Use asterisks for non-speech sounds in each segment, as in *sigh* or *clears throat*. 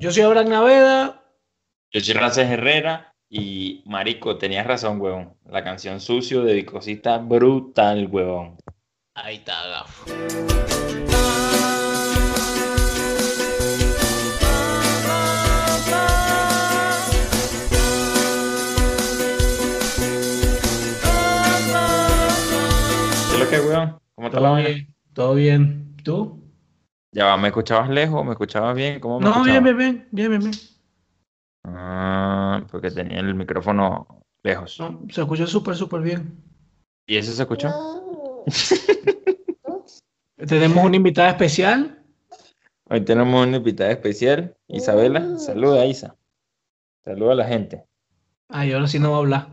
Yo soy Abraham Naveda. Yo soy Races Herrera y Marico, tenías razón, huevón. La canción Sucio de Vicosita brutal, huevón. Ahí está, gafo. ¿Qué es lo que, huevón? ¿Cómo está la vaina? todo bien. ¿Tú? Ya va, ¿me escuchabas lejos? ¿Me escuchabas bien? ¿Cómo me No, bien, escuchabas? bien, bien, bien, bien, bien. Ah, porque tenía el micrófono lejos. No, se escucha súper, súper bien. ¿Y eso se escuchó? *laughs* Tenemos una invitada especial. Hoy tenemos una invitada especial, Isabela. Saluda, Isa. Saluda a la gente. Ay, ahora sí no va a hablar.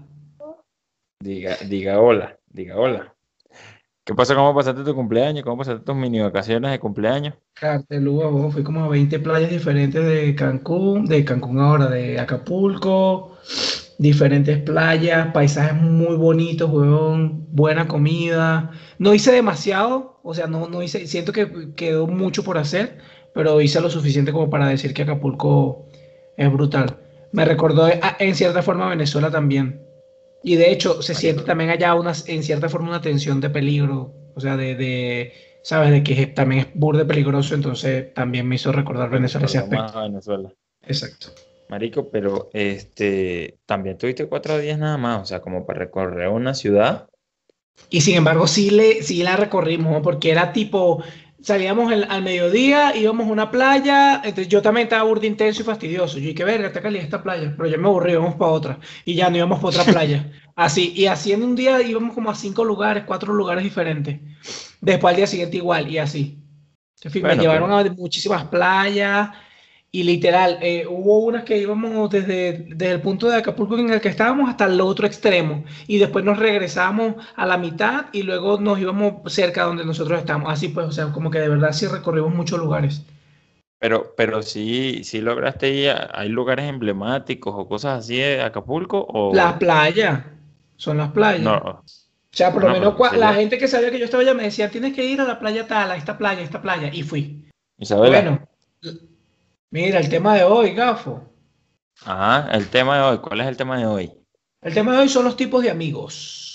Diga, diga hola, diga hola. ¿Qué pasó? ¿Cómo pasaste tu cumpleaños? ¿Cómo pasaste tus mini vacaciones de cumpleaños? Cartelúa, ojo, fui como a 20 playas diferentes de Cancún, de Cancún ahora, de Acapulco, diferentes playas, paisajes muy bonitos, huevón, buena comida. No hice demasiado, o sea, no, no hice, siento que quedó mucho por hacer, pero hice lo suficiente como para decir que Acapulco es brutal. Me recordó a- en cierta forma Venezuela también. Y de hecho, se siente también allá una, en cierta forma una tensión de peligro, o sea, de, de, ¿sabes? De que también es burde peligroso, entonces también me hizo recordar Venezuela ese aspecto. Venezuela. Exacto. Marico, pero este, también tuviste cuatro días nada más, o sea, como para recorrer una ciudad. Y sin embargo, sí, le, sí la recorrimos, porque era tipo, salíamos el- al mediodía, íbamos a una playa, entonces yo también estaba burde intenso y fastidioso. Yo dije, verga, está caliente esta playa, pero yo me aburrí, íbamos para otra, y ya no íbamos para otra *laughs* playa. Así, y así en un día íbamos como a cinco lugares, cuatro lugares diferentes. Después al día siguiente igual, y así. En fin, me Bueno, llevaron pero- a muchísimas playas, y literal, eh, hubo unas que íbamos desde, desde el punto de Acapulco en el que estábamos hasta el otro extremo. Y después nos regresamos a la mitad y luego nos íbamos cerca donde nosotros estamos. Así pues, o sea, como que de verdad sí recorrimos muchos lugares. Pero, pero sí, sí lograste ir, a- ¿hay lugares emblemáticos o cosas así de Acapulco? O Las playas, son las playas. no, O sea, por lo No, menos sí, la ya. gente que sabía que yo estaba allá me decía, tienes que ir a la playa tal, a esta playa, a esta playa. Y fui. Isabela. Bueno, mira, el tema de hoy, gafo. Ajá, el tema de hoy, ¿cuál es el tema de hoy? El tema de hoy son los tipos de amigos.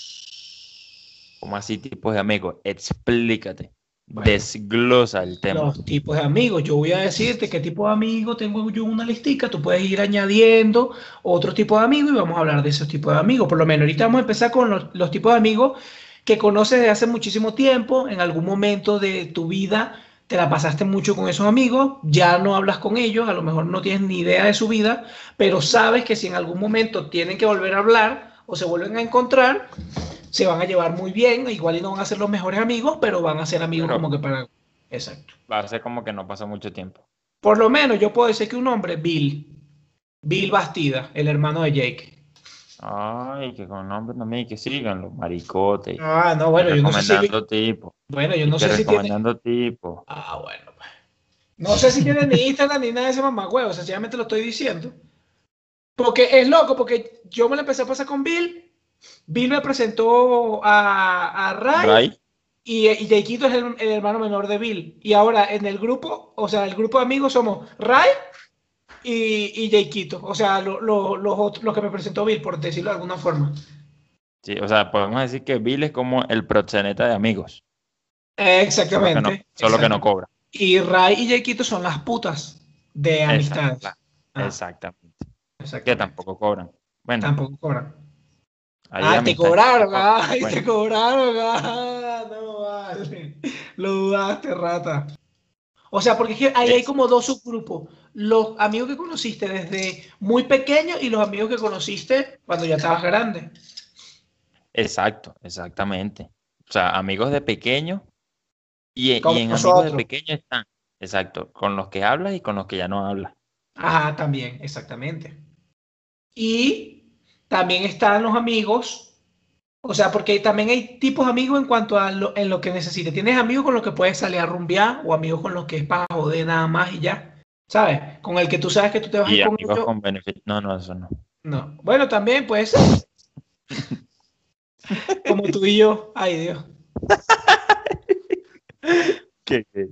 ¿Cómo así tipos de amigos? Explícate. Bueno. Desglosa el tema. Los tipos de amigos. Yo voy a decirte qué tipo de amigos tengo yo en una listica. Tú puedes ir añadiendo otro tipo de amigos y vamos a hablar de esos tipos de amigos. Por lo menos ahorita vamos a empezar con los, los tipos de amigos que conoces desde hace muchísimo tiempo. En algún momento de tu vida te la pasaste mucho con esos amigos. Ya no hablas con ellos. A lo mejor no tienes ni idea de su vida. Pero sabes que si en algún momento tienen que volver a hablar o se vuelven a encontrar, se van a llevar muy bien. Igual y no van a ser los mejores amigos, pero van a ser amigos Pero- como que para... Exacto. Va a ser como que no pasó mucho tiempo. Por lo menos yo puedo decir que un hombre, Bill. Bill Bastida, el hermano de Jake. Ay, que con nombre también, que sigan los maricotes. Ah, no, bueno, yo no sé si. recomendando tipo. Bueno, yo y no que sé si tiene. recomendando tipo. Ah, bueno. pues. No sé si tiene ni Instagram ni nada de ese mamagüevo, sencillamente lo estoy diciendo. Porque es loco, porque yo me lo empecé a pasar con Bill. Bill me presentó a, a Ray, Ray, y, y es el, el hermano menor de Bill. Y ahora en el grupo, o sea, el grupo de amigos somos Ray y, y Jakeito. O sea, lo, lo- los los que me presentó Bill, por decirlo de alguna forma. sí, o sea, podemos decir que Bill es como el proxeneta de amigos. Eh, Solo que Exactamente. no, solo que no cobra. Y Ray y Jakeito son las putas de amistades. Exacta- Ah, Exactamente. Que exactamente. tampoco cobran. Bueno, Tampoco cobran. Ah, te cobraron, *laughs* Bueno, te cobraron, ah, no vale. Lo dudaste, rata. O sea, porque es que ahí hay como dos subgrupos. Los amigos que conociste desde muy pequeño y los amigos que conociste cuando ya estabas grande. Exacto, exactamente. O sea, amigos de pequeño y, en amigos de pequeño están, exacto, con los que hablas y con los que ya no hablas. Ajá, también, exactamente. Y también están los amigos, o sea, porque también hay tipos de amigos en cuanto a lo, en lo que necesites. Tienes amigos con los que puedes salir a rumbear o amigos con los que es para joder nada más y ya. ¿Sabes? Con el que tú sabes que tú te vas a Y ir con amigos con beneficio. No, no, eso no. No. Bueno, también puede ser. *laughs* Como tú y yo. Ay, Dios. ¿Qué, qué?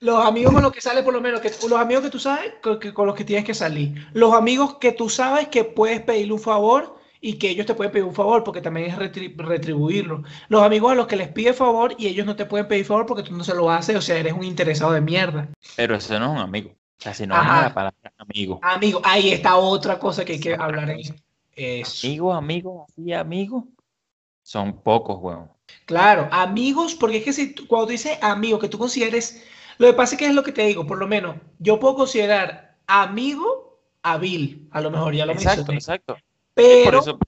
Los amigos con los que sales, por lo menos, que, los amigos que tú sabes con, que- con los que tienes que salir. Los amigos que tú sabes que puedes pedirle un favor y que ellos te pueden pedir un favor porque también es retri- retribuirlo. Los amigos a los que les pide favor y ellos no te pueden pedir favor porque tú no se lo haces, o sea, eres un interesado de mierda. Pero eso no es un amigo. O sea, si no a la palabra amigo. Amigo, ahí está otra cosa que hay que hablar en eso. Amigo, amigo, así, amigo. Son pocos, weón. Claro, amigos, porque es que si cuando dices amigo, que tú consideres, lo que pasa es que es lo que te digo, por lo menos, yo puedo considerar amigo a Bill, a lo mejor ya lo Exacto, mencioné, exacto. Pero, eso,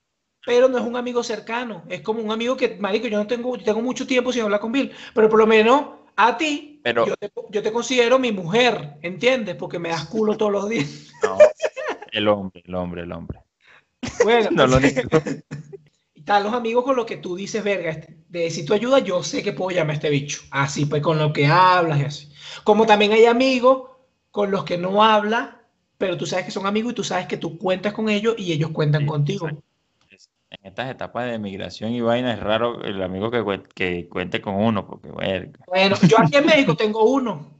pero no es un amigo cercano, es como un amigo que, marico, yo no tengo, tengo mucho tiempo sin hablar con Bill, pero por lo menos a ti, Pero- yo, te, yo te considero mi mujer, ¿entiendes? Porque me das culo todos los días. no, el hombre, el hombre, el hombre. Bueno, *laughs* No lo niego. *laughs* Están los amigos con los que tú dices, verga, este- de si tú ayudas, yo sé que puedo llamar a este bicho. Así, pues con lo que hablas y así. Como también hay amigos con los que no hablas, pero tú sabes que son amigos y tú sabes que tú cuentas con ellos y ellos cuentan Sí, contigo. exacto. En estas etapas de migración y vaina es raro el amigo que, que cuente con uno, porque. Bueno, yo aquí en México *laughs* tengo uno,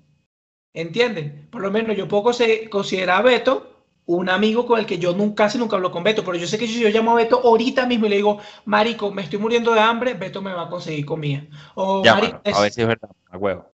¿entiendes? Por lo menos yo puedo considerar a Beto un amigo con el que yo nunca, casi nunca hablo con Beto, pero yo sé que si yo llamo a Beto ahorita mismo y le digo, Marico, me estoy muriendo de hambre, Beto me va a conseguir comida. O Llámalo, Marico, a ver si es verdad, a huevo.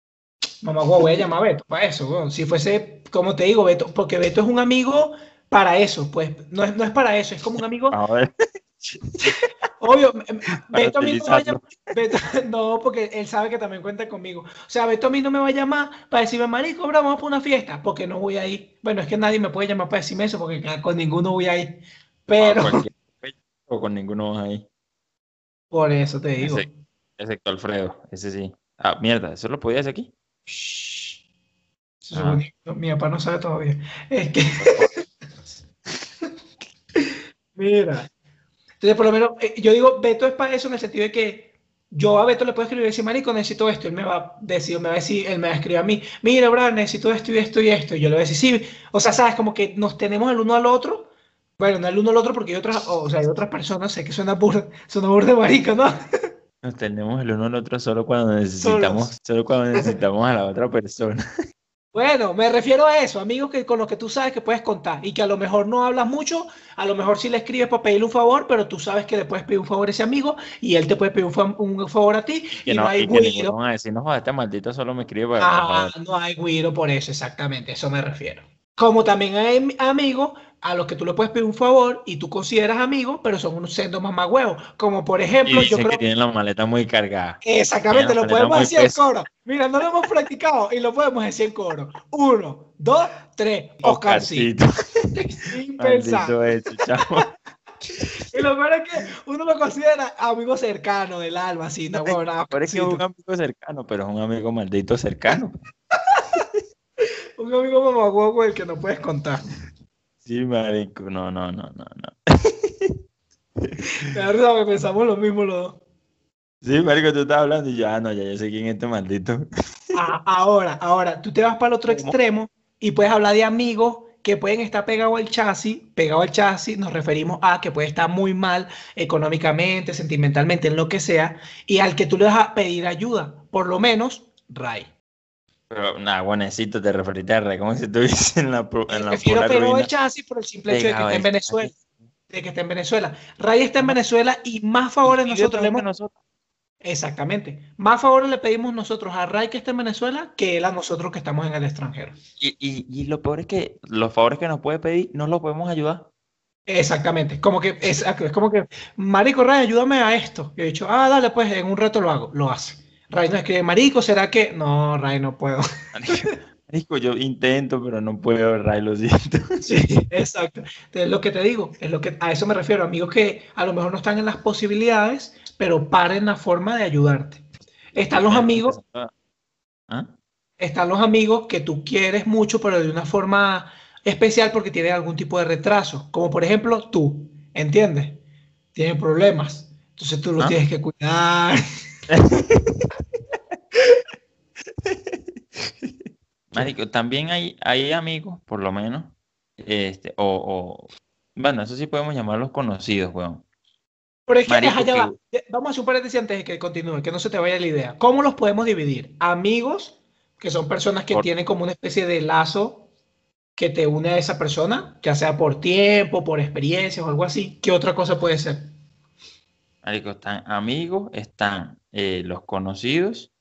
Mamá, guau, voy a llamar a Beto para eso. Si fuese, como te digo, Beto, porque Beto es un amigo para eso, pues no es, no es para eso, es como un amigo, *laughs* A ver, *laughs* obvio, m- m- Beto a mí no me va a llamar, Beto- *laughs* no, porque él sabe que también cuenta conmigo. O sea, Beto a mí no me va a llamar para decirme, marico, bro, vamos para una fiesta, porque no voy a ir. Bueno, es que nadie me puede llamar para decirme eso, porque con ninguno voy a ir. Pero, o con ninguno más ahí. por eso te digo. Excepto Alfredo, ese sí. Ah, mierda, ¿eso lo podía hacer aquí? Shh. Se Ah. mi papá no sabe todavía. Es que, *laughs* mira. Entonces, por lo menos, eh, yo digo, Beto es para eso en el sentido de que yo a Beto le puedo escribir y decir, marico, necesito esto. Él me va a decir, me va a decir, él me va a escribir a mí, mira, bro, necesito esto y esto y esto. Y yo le voy a decir, sí. O sea, sabes, como que nos tenemos el uno al otro. Bueno, no el uno al otro porque hay otras, o sea, hay otras personas, sé que suena burda, suena burda marica, ¿no? *laughs* Nos tenemos el uno al otro solo cuando necesitamos, solo cuando *laughs* necesitamos a la otra persona. Bueno, me refiero a eso, amigos que, con los que tú sabes que puedes contar y que a lo mejor no hablas mucho, a lo mejor sí le escribes para pedirle un favor, pero tú sabes que le puedes pedir un favor a ese amigo y él te puede pedir un, fa- un favor a ti Que y no, no, hay y que van a decir, no, este maldito solo me escribe para, Ah, no hay güiro por eso, exactamente, eso me refiero. Como también hay am- amigos a los que tú le puedes pedir un favor y tú consideras amigos, pero son unos sendos mamagüevos. Como por Y ejemplo, yo creo que tienen la maleta muy cargada. Exactamente, lo podemos decir en coro. Mira, no lo hemos practicado y lo podemos decir en coro. Uno, dos, tres. Oscarcito. *laughs* Sin pensar. Chavo. *laughs* Y lo peor es que uno lo considera amigo cercano del alma, así, no, Pero es que es Oscarcito. un amigo cercano, pero es un amigo maldito cercano. Un amigo mamagüevo con el que no puedes contar. Sí, marico, no, no, no, no, no. *laughs* Verdad, que pensamos lo mismo los dos. Sí, marico, tú estás hablando y yo, ah, no, ya yo sé quién es este maldito. *laughs* Ah, ahora, ahora, tú te vas para el otro ¿Cómo? extremo y puedes hablar de amigos que pueden estar pegados al chasis. Pegado al chasis nos referimos a que puede estar muy mal económicamente, sentimentalmente, en lo que sea, y al que tú le vas a pedir ayuda, por lo menos, Ray. Pero, nada, buenecito, te referiste a Rey, como si estuviese en la, en la Prefiero ruina. chasis por el simple hecho de que está en Venezuela. De que está en Venezuela. Ray está en Venezuela y más favores Y nosotros le hemos nosotros. Exactamente. Más favores le pedimos nosotros a Ray que está en Venezuela que él a nosotros que estamos en el extranjero. Y, y, y lo peor es que los favores que nos puede pedir no los podemos ayudar. Exactamente. Como que es, es como que, Marico, Ray, ayúdame a esto. Yo he dicho, ah, dale, pues en un rato lo hago. Lo hace. Ray no escribe, Marico, ¿será que? No, Ray, no puedo. *laughs* Marico, yo intento, pero no puedo, Ray, lo siento. *laughs* Sí, exacto. Entonces, lo que te digo, es lo que a eso me refiero, amigos que a lo mejor no están en las posibilidades, pero paren la forma de ayudarte. Están los amigos ¿Ah? están los amigos que tú quieres mucho, pero de una forma especial porque tienen algún tipo de retraso. Como por ejemplo tú, ¿entiendes? Tienen problemas. Entonces tú los ¿Ah? tienes que cuidar. *laughs* *laughs* Marico, también hay, hay amigos, por lo menos, este, o, o- bueno, eso sí podemos llamarlos conocidos, weón. Pero es que, Marico, ya que- va. Vamos a paréntesis antes de que continúe, que no se te vaya la idea. ¿Cómo los podemos dividir? Amigos que son personas que tienen como una especie de lazo que te une a esa persona, ya sea por tiempo, por experiencia o algo así. ¿Qué otra cosa puede ser? Marico, están amigos, están eh, los conocidos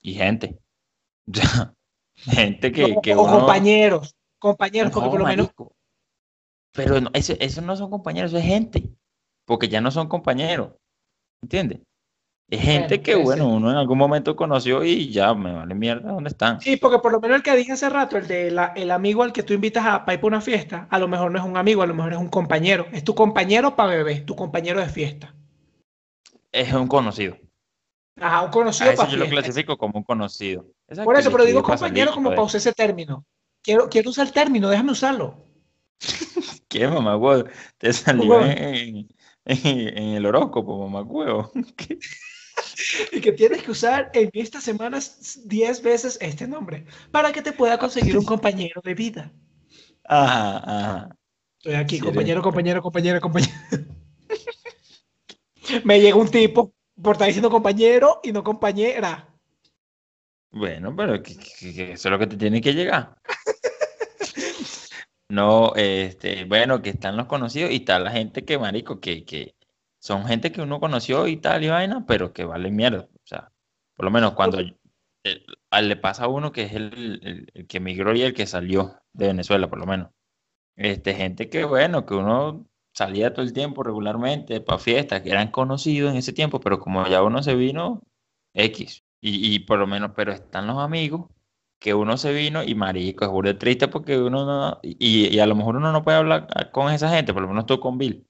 y, gente. *laughs* gente que, que o compañeros, compañeros, porque por lo menos... Pero no, eso, no son compañeros, eso es gente, porque ya no son compañeros, ¿entiendes? Es gente que, bueno, uno en algún momento conoció y ya me vale mierda dónde están. Sí, porque por lo menos el que dije hace rato, el de el amigo al que tú invitas a, para ir para una fiesta, a lo mejor no es un amigo, a lo mejor es un compañero. Es tu compañero para beber, tu compañero de fiesta. Es un conocido. Ajá, un conocido para Yo lo clasifico como un conocido. por eso, pero digo compañero como para usar ese término. Quiero, quiero usar el término, déjame usarlo. *laughs* ¿Qué, mamá huevo? Te salió en, en, el horóscopo, mamá huevo. *laughs* *laughs* y que tienes que usar en estas semanas 10 veces este nombre para que te pueda conseguir un compañero de vida. Ajá, ajá. Estoy aquí, compañero, compañero, compañero, compañero. Me llega un tipo por estar diciendo compañero y no compañera. Bueno, pero eso es lo que te tiene que llegar. *laughs* no, este, bueno, que están los conocidos y está la gente que, marico, que, que, son gente que uno conoció y tal y vaina, pero que vale mierda. O sea, por lo menos cuando le pasa a uno que es el, el, que emigró y el que salió de Venezuela, por lo menos. Este, gente que, bueno, que uno salía todo el tiempo regularmente para fiestas, que eran conocidos en ese tiempo, pero como ya uno se vino, X. Y, y por lo menos, pero están los amigos que uno se vino y marico, es burda triste porque uno no, y, y, a lo mejor uno no puede hablar con esa gente, por lo menos tú con Bill,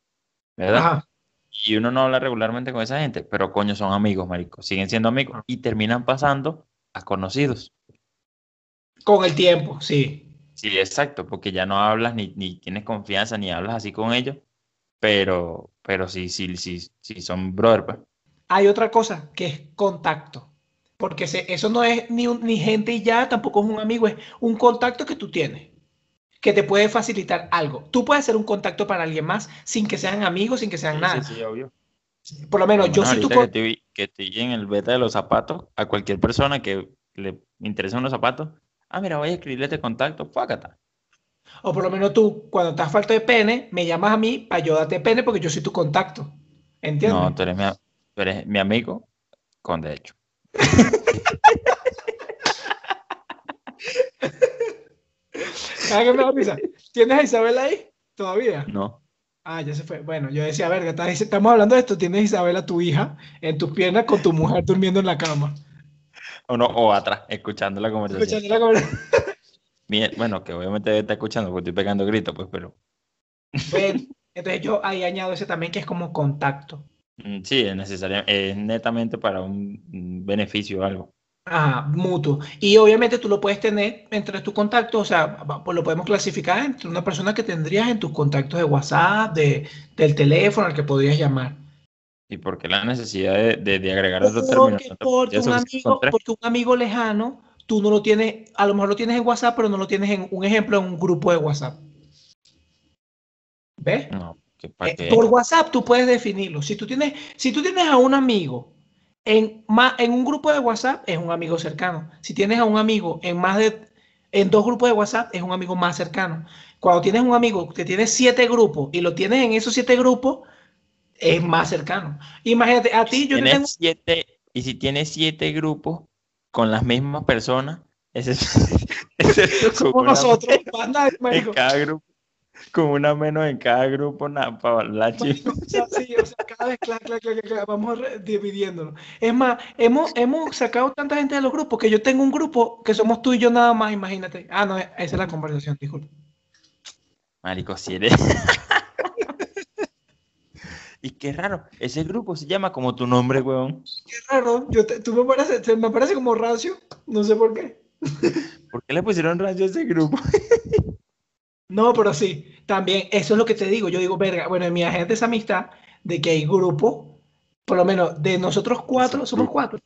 ¿verdad? y uno no habla regularmente con esa gente, pero coño, son amigos, marico, siguen siendo amigos y terminan pasando a conocidos. Con el tiempo, sí. Sí, exacto, porque ya no hablas ni, ni tienes confianza ni hablas así con ellos, pero, pero sí, sí, sí, sí son brother. Pues. Hay otra cosa que es contacto, porque eso no es ni, ni gente y ya, tampoco es un amigo, es un contacto que tú tienes que te puede facilitar algo. Tú puedes hacer un contacto para alguien más sin que sean amigos, sin que sean nada. Sí, sí, obvio. Por lo menos yo si tú... Que, que estoy en el beta de los zapatos, a cualquier persona que le interesen los zapatos, ah, mira, voy a escribirle este contacto, fácata. O por lo menos tú, cuando estás falta de pene, me llamas a mí para yo darte pene porque yo soy tu contacto. ¿Entiendes? No, tú eres mi, tú eres mi amigo con derecho. *laughs* ¿Tienes a Isabela ahí? ¿Todavía? No. Ah, ya se fue. Bueno, yo decía, verga, estamos hablando de esto. Tienes a Isabela, tu hija, en tus piernas con tu mujer durmiendo en la cama. O no, o atrás, escuchando la conversación. Escuchando la conversación. *laughs* bueno, que obviamente está escuchando porque estoy pegando gritos, pues, pero. entonces yo ahí añado ese también que es como contacto. Mm, sí, es necesario, es netamente para un beneficio o algo. Ajá, mutuo. Y obviamente tú lo puedes tener entre tus contactos, o sea, pues lo podemos clasificar entre una persona que tendrías en tus contactos de WhatsApp, de, del teléfono al que podrías llamar. ¿Y por qué la necesidad de, de, agregar otro término? Porque, un amigo, porque un amigo lejano, tú no lo tienes, a lo mejor lo tienes en WhatsApp, pero no lo tienes en un ejemplo en un grupo de WhatsApp. ¿Ves? No, eh, por WhatsApp tú puedes definirlo. Si tú tienes, si tú tienes a un amigo en, más, en un grupo de WhatsApp es un amigo cercano. Si tienes a un amigo en más de en dos grupos de WhatsApp es un amigo más cercano. Cuando tienes un amigo que tiene siete grupos y lo tienes en esos siete grupos, es más cercano. Imagínate, a ti yo tengo... siete, y si tienes siete grupos con las mismas personas, ese es, *laughs* como nosotros, en cada grupo con una menos en cada grupo nada, para la chica. sí, o sea, cada vez clac, clac, clac, vamos dividiéndolo. Es más, hemos, hemos sacado tanta gente de los grupos que yo tengo un grupo que somos tú y yo nada más, imagínate. Ah, no, esa es la conversación, disculpe. Marico, si eres. *laughs* y qué raro, ese grupo se llama como tu nombre, weón. Qué raro, yo tú me parece, me parece como Racio, no sé por qué. *laughs* ¿Por qué le pusieron Racio a ese grupo? *laughs* No, pero sí, también, eso es lo que te digo. Yo digo, verga, bueno, en mi agente es amistad de que hay grupo, por lo menos de nosotros cuatro, somos cuatro.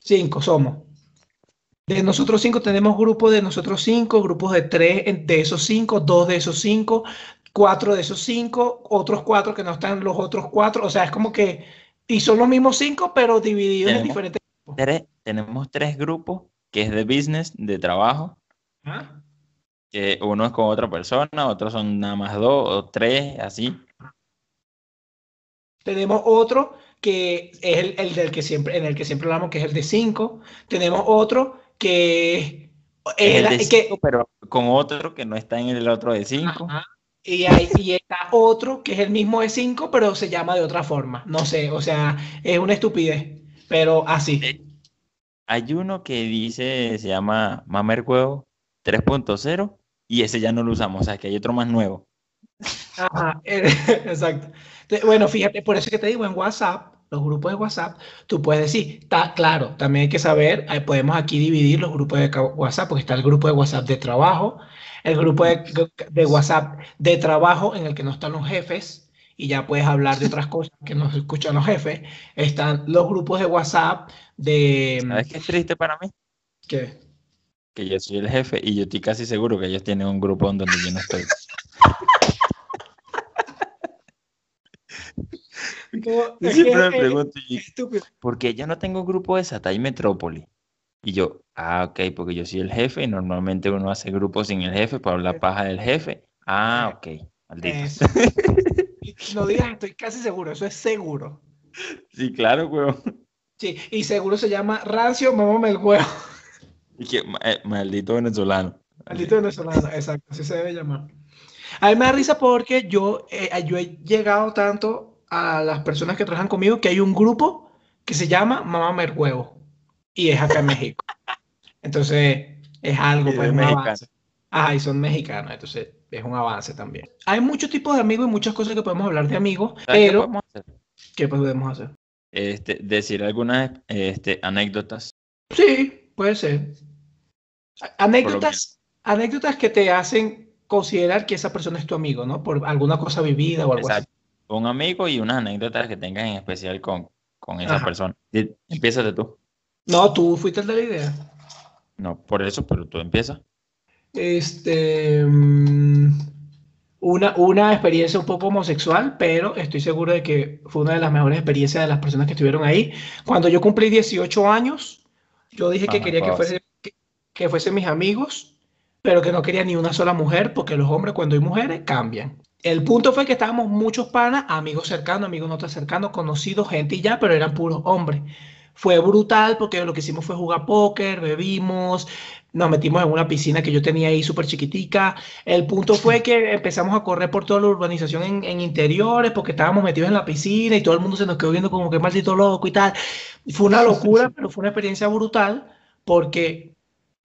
Cinco somos. De nosotros cinco tenemos grupos de nosotros cinco, grupos de tres de esos cinco, dos de esos cinco, cuatro de esos cinco, otros cuatro que no están los otros cuatro. O sea, es como que, y son los mismos cinco, pero divididos en diferentes tres, tenemos tres grupos, que es de business, de trabajo, ¿Ah? que uno es con otra persona, otros son nada más dos o tres, así. Tenemos otro que es el, el del que siempre, en el que siempre hablamos, que es el de 5. Tenemos otro que es Es el que- cinco, pero con otro que no está en el otro de cinco. Ajá. Y, hay, y está otro que es el mismo de 5, pero se llama de otra forma. No sé, o sea, es una estupidez, pero así. Eh, Hay uno que dice, se llama Mamer Huevo 3.0 y ese ya no lo usamos, o sea que hay otro más nuevo. Ajá, *laughs* exacto. Bueno, fíjate, por eso que te digo, en WhatsApp, los grupos de WhatsApp, tú puedes decir, está claro, también hay que saber, eh, podemos aquí dividir los grupos de WhatsApp, porque está el grupo de WhatsApp de trabajo, el grupo de, de WhatsApp de trabajo en el que no están los jefes, y ya puedes hablar de otras cosas que no se escuchan los jefes. Están los grupos de WhatsApp de... ¿Sabes qué es triste para mí? ¿Qué? Que yo soy el jefe y yo estoy casi seguro que ellos tienen un grupo en donde yo no estoy. No, Yo es siempre me pregunto, es ¿y estúpido. ¿por qué yo no tengo grupo de Satay Metrópoli? Y yo, ah, ok, porque yo soy el jefe y normalmente uno hace grupos sin el jefe para hablar paja del jefe. Ah, ok, maldito. No *laughs* digas, estoy casi seguro, eso es seguro. Sí, claro, weón. Sí, y seguro se llama Rancio, mamame el huevo. Y que, eh, maldito venezolano. Maldito venezolano, exacto, así se debe llamar. A mí me da risa porque yo, eh, yo he llegado tanto a las personas que trabajan conmigo que hay un grupo que se llama Mamá el Huevo y es acá en México. Entonces, es algo, Y pues, un avance. Ajá, y son mexicanos, entonces es un avance también. Hay muchos tipos de amigos y muchas cosas que podemos hablar de amigos, ¿Sabes qué pero podemos hacer? ¿qué podemos hacer? Este, decir algunas este, anécdotas. Sí, puede ser. Anécdotas, anécdotas que te hacen considerar que esa persona es tu amigo, ¿no? Por alguna cosa vivida o algo así. Exacto. Un amigo y unas anécdotas que tengas en especial con, con esa Ajá. persona. Empiézate tú. No, tú fuiste el de la idea. No, por eso, pero tú empiezas. Este, mm, una, una experiencia un poco homosexual, pero estoy seguro de que fue una de las mejores experiencias de las personas que estuvieron ahí. Cuando yo cumplí 18 años, yo dije que Ajá, quería que fuese, que, que fuesen mis amigos, pero que no quería ni una sola mujer, porque los hombres cuando hay mujeres cambian. El punto fue que estábamos muchos panas, amigos cercanos, amigos no tan cercanos, conocidos, gente y ya, pero eran puros hombres. Fue brutal porque lo que hicimos fue jugar póker, bebimos, nos metimos en una piscina que yo tenía ahí súper chiquitica. El punto fue que empezamos a correr por toda la urbanización en, en interiores porque estábamos metidos en la piscina y todo el mundo se nos quedó viendo como que maldito loco y tal. Fue una locura, *laughs* pero fue una experiencia brutal porque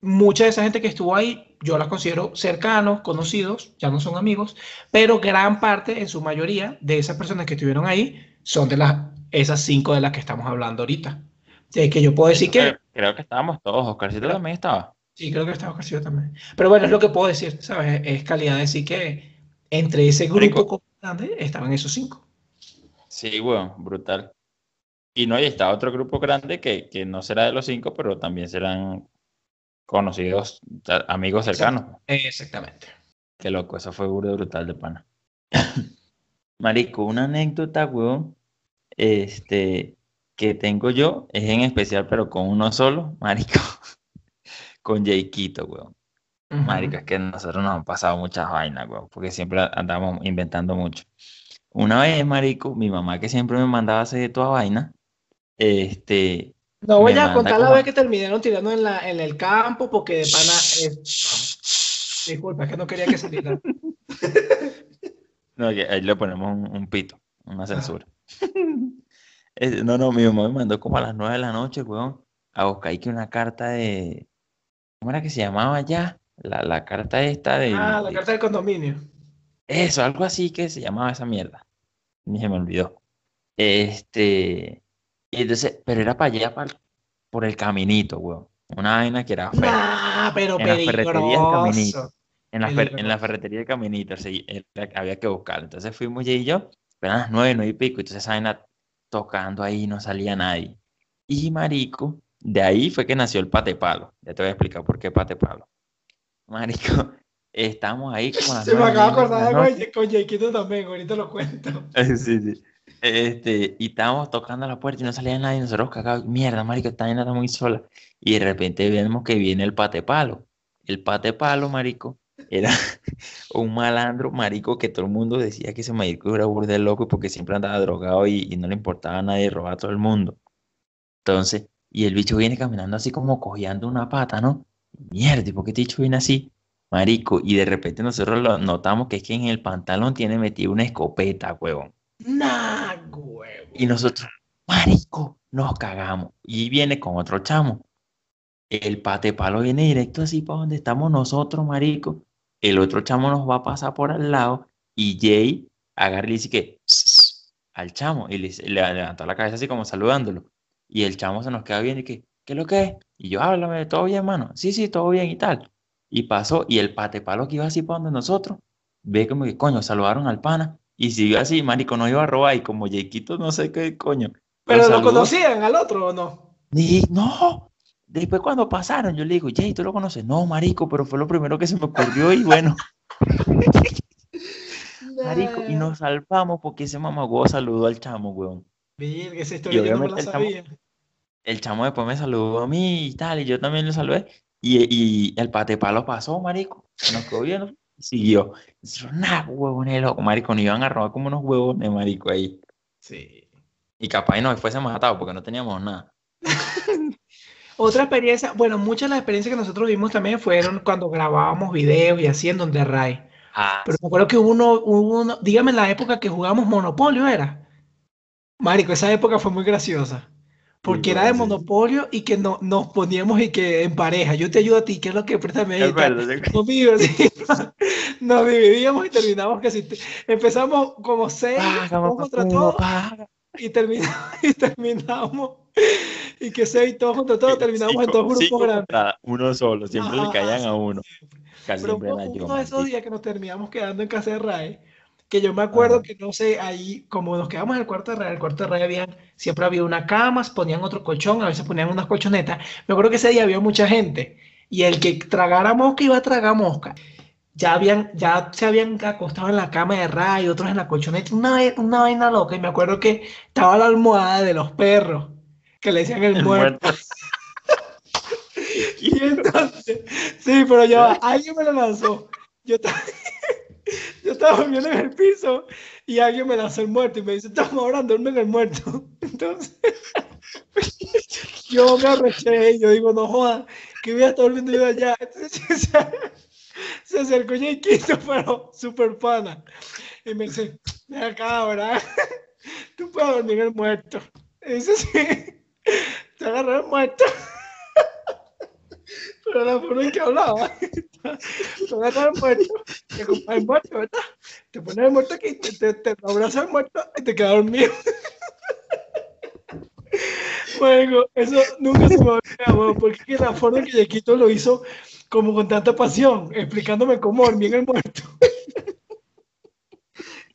mucha de esa gente que estuvo ahí, yo las considero cercanos, conocidos, ya no son amigos, pero gran parte, en su mayoría, de esas personas que estuvieron ahí son de las, esas cinco de las que estamos hablando ahorita. De que yo puedo decir que, Creo, creo que estábamos todos. Oscarcito también estaba. sí, creo que estaba Castillo también. Pero bueno, es lo que puedo decir, ¿sabes? Es calidad decir que entre ese grupo grande estaban esos cinco. Sí, weón, brutal. Y no, y está otro grupo grande que, que no será de los cinco, pero también serán conocidos, amigos cercanos. Exactamente. Qué loco, eso fue burda brutal de pana. *coughs* Marico, una anécdota, weón, este, que tengo yo, es en especial, pero con uno solo, *laughs* marico, con Jakeito, weón. Marico, es que a nosotros nos han pasado muchas vainas, weón, porque siempre andamos inventando mucho. Una vez, marico, mi mamá que siempre me mandaba a hacer toda vaina, este, No voy a contar la vez que terminaron tirando en, la, en el campo porque de pana es... Disculpa, es que no quería que saliera. *laughs* No, ahí le ponemos un, un pito, una censura. *laughs* no, no, mi mamá me mandó como a las 9 de la noche, weón, a buscar que una carta de. ¿Cómo era que se llamaba ya? La, la carta esta de. Ah, la de- carta del condominio. Eso, algo así que se llamaba esa mierda. Ni se me olvidó. Este. Y entonces, pero era para allá, para, por el caminito, weón. Una vaina que era fea. Nah, pero En la ferretería del Caminito. peligroso. En la, fer- en la Peligroso. ferretería de Caminito, sí, era- había que buscarlo. Entonces fuimos ella y yo, pero a las nueve, nueve y pico, entonces esa vaina tocando ahí, no salía nadie. Y marico, de ahí fue que nació el patepalo. Ya te voy a explicar por qué patepalo. Marico, *laughs* estamos ahí *laughs* como Se me acaba de acordar con, Jaquito también, ahorita lo cuento. *laughs* Sí, sí. Este, y estábamos tocando la puerta y no salía nadie, nosotros cagados, mierda, marico, esta vaina está muy sola. Y de repente vemos que viene el pate palo. El pate palo, marico, era *laughs* un malandro, marico, que todo el mundo decía que ese marico era burde loco porque siempre andaba drogado y, y no le importaba a nadie, robaba a todo el mundo. Entonces, y el bicho viene caminando así como cojeando una pata, ¿no? Mierda, ¿y por qué este bicho viene así? Marico, y de repente nosotros lo notamos que es que en el pantalón tiene metido una escopeta, huevón. Nah, huevo. Y nosotros, marico, nos cagamos. Y viene con otro chamo. El pate palo viene directo así para donde estamos nosotros, marico. El otro chamo nos va a pasar por al lado y Jay agarra y le dice que al chamo y le, le levantó la cabeza así como saludándolo. Y el chamo se nos queda bien y que, ¿qué es lo que es? Y yo, háblame, ¿todo bien, mano? Sí, sí, todo bien y tal. Y pasó, y el pate palo que iba así para donde nosotros, ve como que, coño, saludaron al pana y siguió así, marico, no iba a robar y como Jayquito no sé qué coño. ¿Pero lo conocían al otro o no? Dije, no. Después cuando pasaron, yo le digo, Jay, ¿tú lo conoces? No, marico, pero fue lo primero que se me ocurrió y bueno, *laughs* marico, y nos salvamos porque ese mamagüevo saludó al chamo, weón. Virga, esa historia yo no me la el chamo- sabía. El chamo después me saludó a mí y tal, y yo también le saludé. Y, y el patepalo pasó, marico. Nos quedó viendo y siguió. Nah, huevones, loco, marico, nos iban a robar como unos huevones, marico, ahí. Sí. Y capaz y nos fuésemos matado porque no teníamos nada. *laughs* Otra experiencia, bueno, muchas de las experiencias que nosotros vimos también fueron cuando grabábamos videos y así en donde Ray. Ah, Pero me acuerdo que hubo uno, hubo uno, dígame la época que jugábamos Monopolio, ¿era? Marico, esa época fue muy graciosa. Porque era de. Monopolio y que no, nos poníamos y que en pareja, yo te ayudo a ti, ¿qué es lo que préstame ahí? sí. *laughs* Nos dividíamos y terminamos que si empezamos como seis, Págame, todos contra todos, *laughs* y terminamos, y terminamos, y que seis, todos contra todos, terminamos en Cinco- dos grupos grandes. uno solo, siempre le caían a uno. Casi Pero siempre yo, uno de esos días que nos terminamos quedando en casa de Rae, que yo me acuerdo Ajá. que no sé, ahí, como nos quedamos en el cuarto de Rae, el cuarto de Rae habían, siempre había una cama, ponían otro colchón, a veces ponían unas colchonetas. Me acuerdo que ese día había mucha gente, y el que tragara mosca iba a tragar mosca. Ya habían, ya se habían acostado en la cama de Ray, otros en la colchoneta, una, una vaina loca, y me acuerdo que estaba la almohada de los perros, que le decían el El muerto. muerto. *laughs* Y entonces, sí, pero ya alguien me lo lanzó. Yo estaba, *laughs* yo estaba durmiendo en el piso y alguien me lanzó el muerto y me dice, estamos ahora duerme en el muerto. *laughs* Entonces, yo me arreché y yo digo, no joda, que voy a estar durmiendo yo allá. Entonces, se, acercó Yaquito, pero súper pana. Y me dice, ven acá, ¿verdad? Tú puedes dormir en el muerto. Y dice, sí, *laughs* te agarré muerto. *laughs* Pero la forma en que hablaba, *laughs* te agarras el muerto, te compras el muerto, ¿verdad? Te pones el muerto aquí, te, te, te abrazas el muerto y te quedas dormido. Bueno, eso nunca se me olvida, weón, porque la forma en que Yaquito lo hizo como con tanta pasión, explicándome cómo dormía en el muerto.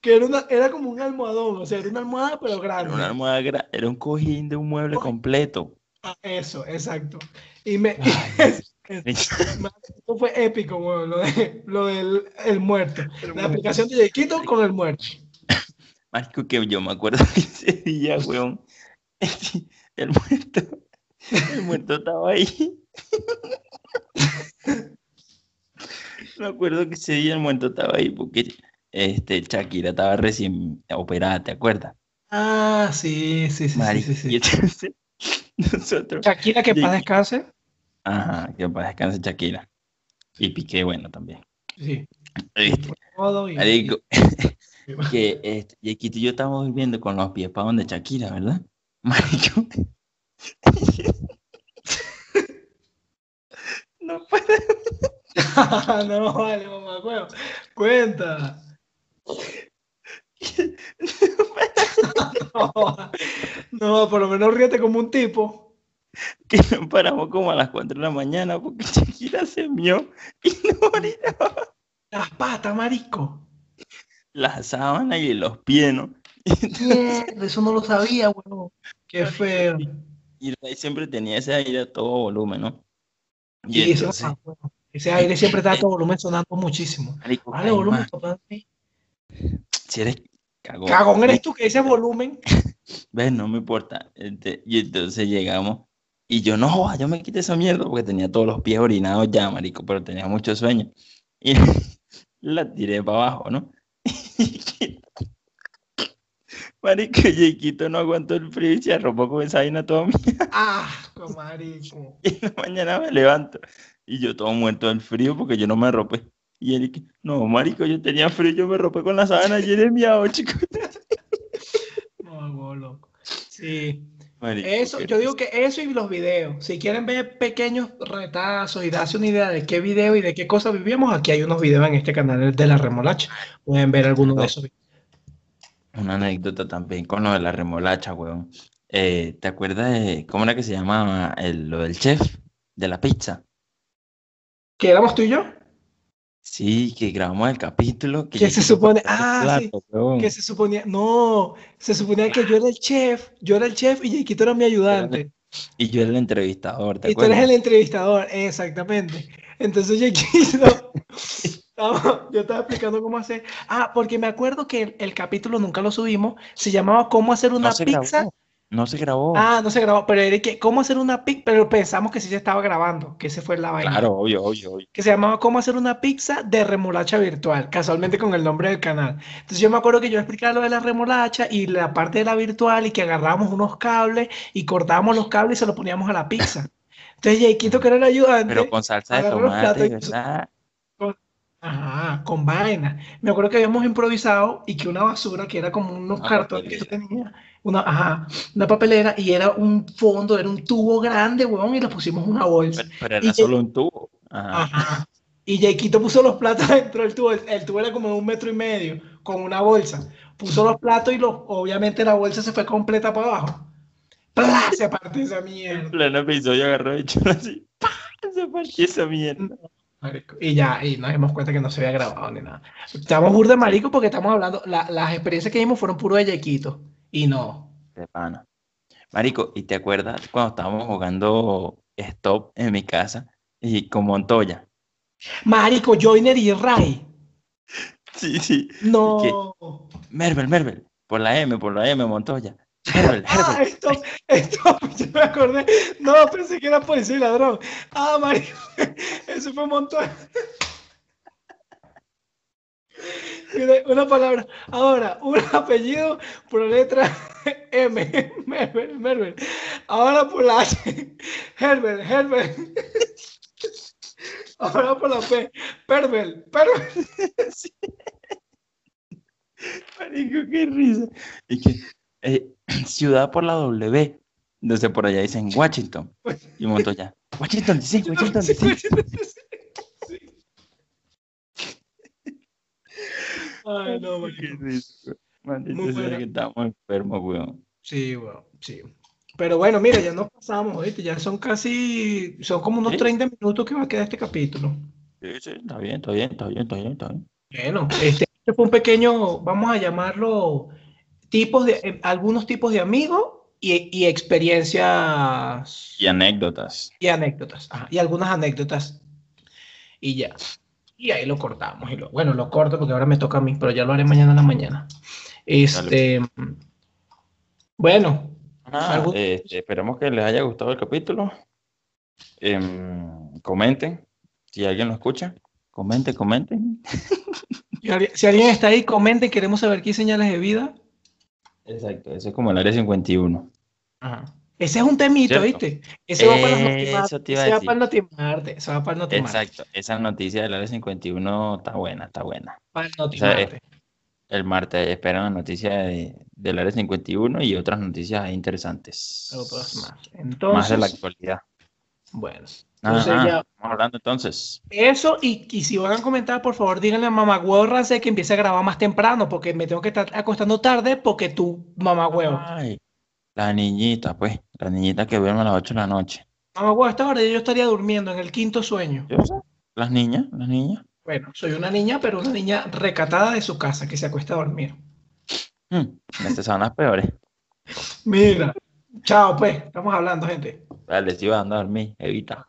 Que era, una, era como un almohadón, o sea, era una almohada pero grande. Era una almohada, gra- era un cojín de un mueble completo. Ah, eso, exacto. Y me, Ay, *laughs* Esto fue épico, weón, lo, de, lo del el muerto. La aplicación de Yaquito con el muerto. *laughs* Marico, que yo me acuerdo que ese día, weón, *laughs* el muerto, el muerto estaba ahí. Me acuerdo que ese día el muerto estaba ahí porque este, Shakira estaba recién operada, ¿te acuerdas? Ah, sí, sí, sí, sí, Marico, sí, sí. y entonces *laughs* nosotros, Shakira, que paz Yaquito. descanse. ajá, que para descanse Shakira. Y Piqué, bueno, también. Sí. Este, Todo y- marico, y- *laughs* *laughs* que este, Yaquito y yo estábamos viviendo con los pies para donde Shakira, ¿verdad? Marico. No puedo. no, vale, mamá. Cuenta. No, *laughs* no, por lo menos ríete como un tipo. Que nos paramos como a las 4 de la mañana porque Shakira se mió y no orinaba. Las patas, marico. Las sábanas y los pies, ¿no? Mierda, eso no lo sabía, huevón. Qué feo. Y Ray siempre tenía ese aire a todo volumen, ¿no? Y entonces, huevón. Ese aire siempre está a todo volumen sonando muchísimo. marico, Vale, volumen, papá. sí. Si eres, Cagón. Cagón eres tú que dice volumen. *laughs* ¿Ves? No me importa. Este, y entonces llegamos y yo no, joda, yo me quité esa mierda porque tenía todos los pies orinados ya, marico, pero tenía mucho sueño. Y *laughs* la tiré para abajo, ¿no? *laughs* Marico, Jequito no aguantó el frío y se arropó con esa vaina toda mía. Ah, marico. Y en la mañana me levanto y yo todo muerto del frío porque yo no me arropé. Y que, no, marico, yo tenía frío, yo me arropé con la sábana llena de miau, chico. *laughs* No, no, loco. Sí. Marico, Eso, yo digo que eso y los videos. Si quieren ver pequeños retazos y darse una idea de qué video y de qué cosas vivíamos, aquí hay unos videos en este canal de la remolacha. Pueden ver algunos de esos videos. Una anécdota también con lo de la remolacha, weón. Eh, ¿te acuerdas de cómo era que se llamaba el- lo del chef de la pizza? ¿Que éramos tú y yo? Sí, que grabamos el capítulo. Que se supone- ah, sí, plato. Que se suponía, no, se suponía que yo era el chef, yo era el chef y Jaquito era mi ayudante. Y yo era el entrevistador, ¿te Y tú eres el entrevistador, exactamente. Entonces Jaquito, *laughs* estaba- yo estaba explicando cómo hacer. Ah, porque me acuerdo que el, el capítulo nunca lo subimos, se llamaba Cómo hacer una No pizza. grabó. No se grabó. Ah, no se grabó, pero era que cómo hacer una pizza, pero pensamos que sí se estaba grabando, que ese fue la vaina. Claro, obvio, obvio, obvio. Que se llamaba Cómo hacer una pizza de remolacha virtual, casualmente con el nombre del canal. Entonces yo me acuerdo que yo explicaba lo de la remolacha y la parte de la virtual y que agarrábamos unos cables y cortábamos los cables y se los poníamos a la pizza. *laughs* Entonces Jaquito, que era el ayudante, Pero con salsa de los tomate. Ajá, con vaina. Me acuerdo que habíamos improvisado y que una basura que era como unos Una cartones que tú tenías, una, ajá, una papelera y era un fondo, era un tubo grande, huevón, y le pusimos una bolsa. Pero, era solo un tubo. Ajá. Ajá. Y Jaquito puso los platos *laughs* dentro del tubo. El, tubo era como de un metro y medio, con una bolsa. Puso los platos y los, obviamente la bolsa se fue completa para abajo. ¡Plá! Se partió esa En mierda. pleno episodio agarró y echó así. ¡pah! Se partió esa mierda. Marico. Y ya, y nos dimos cuenta que no se había grabado ni nada. Estamos burda marico porque estamos hablando, la- las experiencias que vimos fueron puro de Jaquito. Y no. De pana. Marico, ¿y te acuerdas cuando estábamos jugando Stop en mi casa y con Montoya? Marico, Joiner y Ray. Sí, sí. No. Mervel, Mervel. Por la M, por la M, Montoya. Herbel, Ah, Herbel. esto, esto, yo me acordé. No, pensé que era policía y ladrón. Ah, marico, *laughs* eso fue un montón. Una palabra. Ahora, un apellido por la letra *laughs* M. Mervel, Mervel. Ahora por la H. Herbert, Herbert. Ahora por la P. Pervel, Pervel. *laughs* Marico, qué risa. Y que, eh, *clears throat* ciudad por la W. Entonces por allá dicen Washington. Y Montoya. Washington DC, Washington DC. *laughs* Ay, no. Maldito sea que estamos enfermos, weón. Sí, bueno, sí. Pero bueno, mira, ya nos pasamos, ¿oíste? Ya son casi, son como unos Sí. 30 minutos que va a quedar este capítulo. Sí, sí, está bien, está bien, está bien, está bien, está bien. Bueno, este, este fue un pequeño, vamos a llamarlo, tipos de, eh, algunos tipos de amigos y, y experiencias Y anécdotas. y anécdotas. ajá, y algunas anécdotas. Y ya. Y ahí lo cortamos. Y lo, bueno, lo corto porque ahora me toca a mí, pero ya lo haré mañana en la mañana. Este, bueno, ¿Algún- este, esperemos que les haya gustado el capítulo. Em, comenten. Si alguien lo escucha, comenten, comenten. si alguien, está ahí, comenten, queremos saber qué señales de vida. Exacto, eso es como el área 51. Ajá. Ese es un temito, ¿Cierto? ¿viste? Ese va para Eso el notimarte, ese va para el notimarte, Exacto, esa noticia del área 51 está buena, está buena. para el sea, notimarte. El martes esperan la noticia de- del área 51 y otras noticias interesantes. Otras más. Más de Entonces, la actualidad. Bueno. Ajá, Entonces ya, Vamos hablando entonces. eso, y, y si van a comentar, por favor, díganle a mamá huevo Rancé que empiece a grabar más temprano, porque me tengo que estar acostando tarde, porque tú, mamá huevo. Ay, la niñita, pues, la niñita que duerme a las 8 de la noche. Mamá huevo, a esta hora yo estaría durmiendo en el quinto sueño. Las niñas, las niñas. Bueno, soy una niña, pero una niña recatada de su casa, que se acuesta a dormir. Hmm, estas son las peores. Mira. Chao, pues. Estamos hablando, gente. Dale, si vas a andar, evita.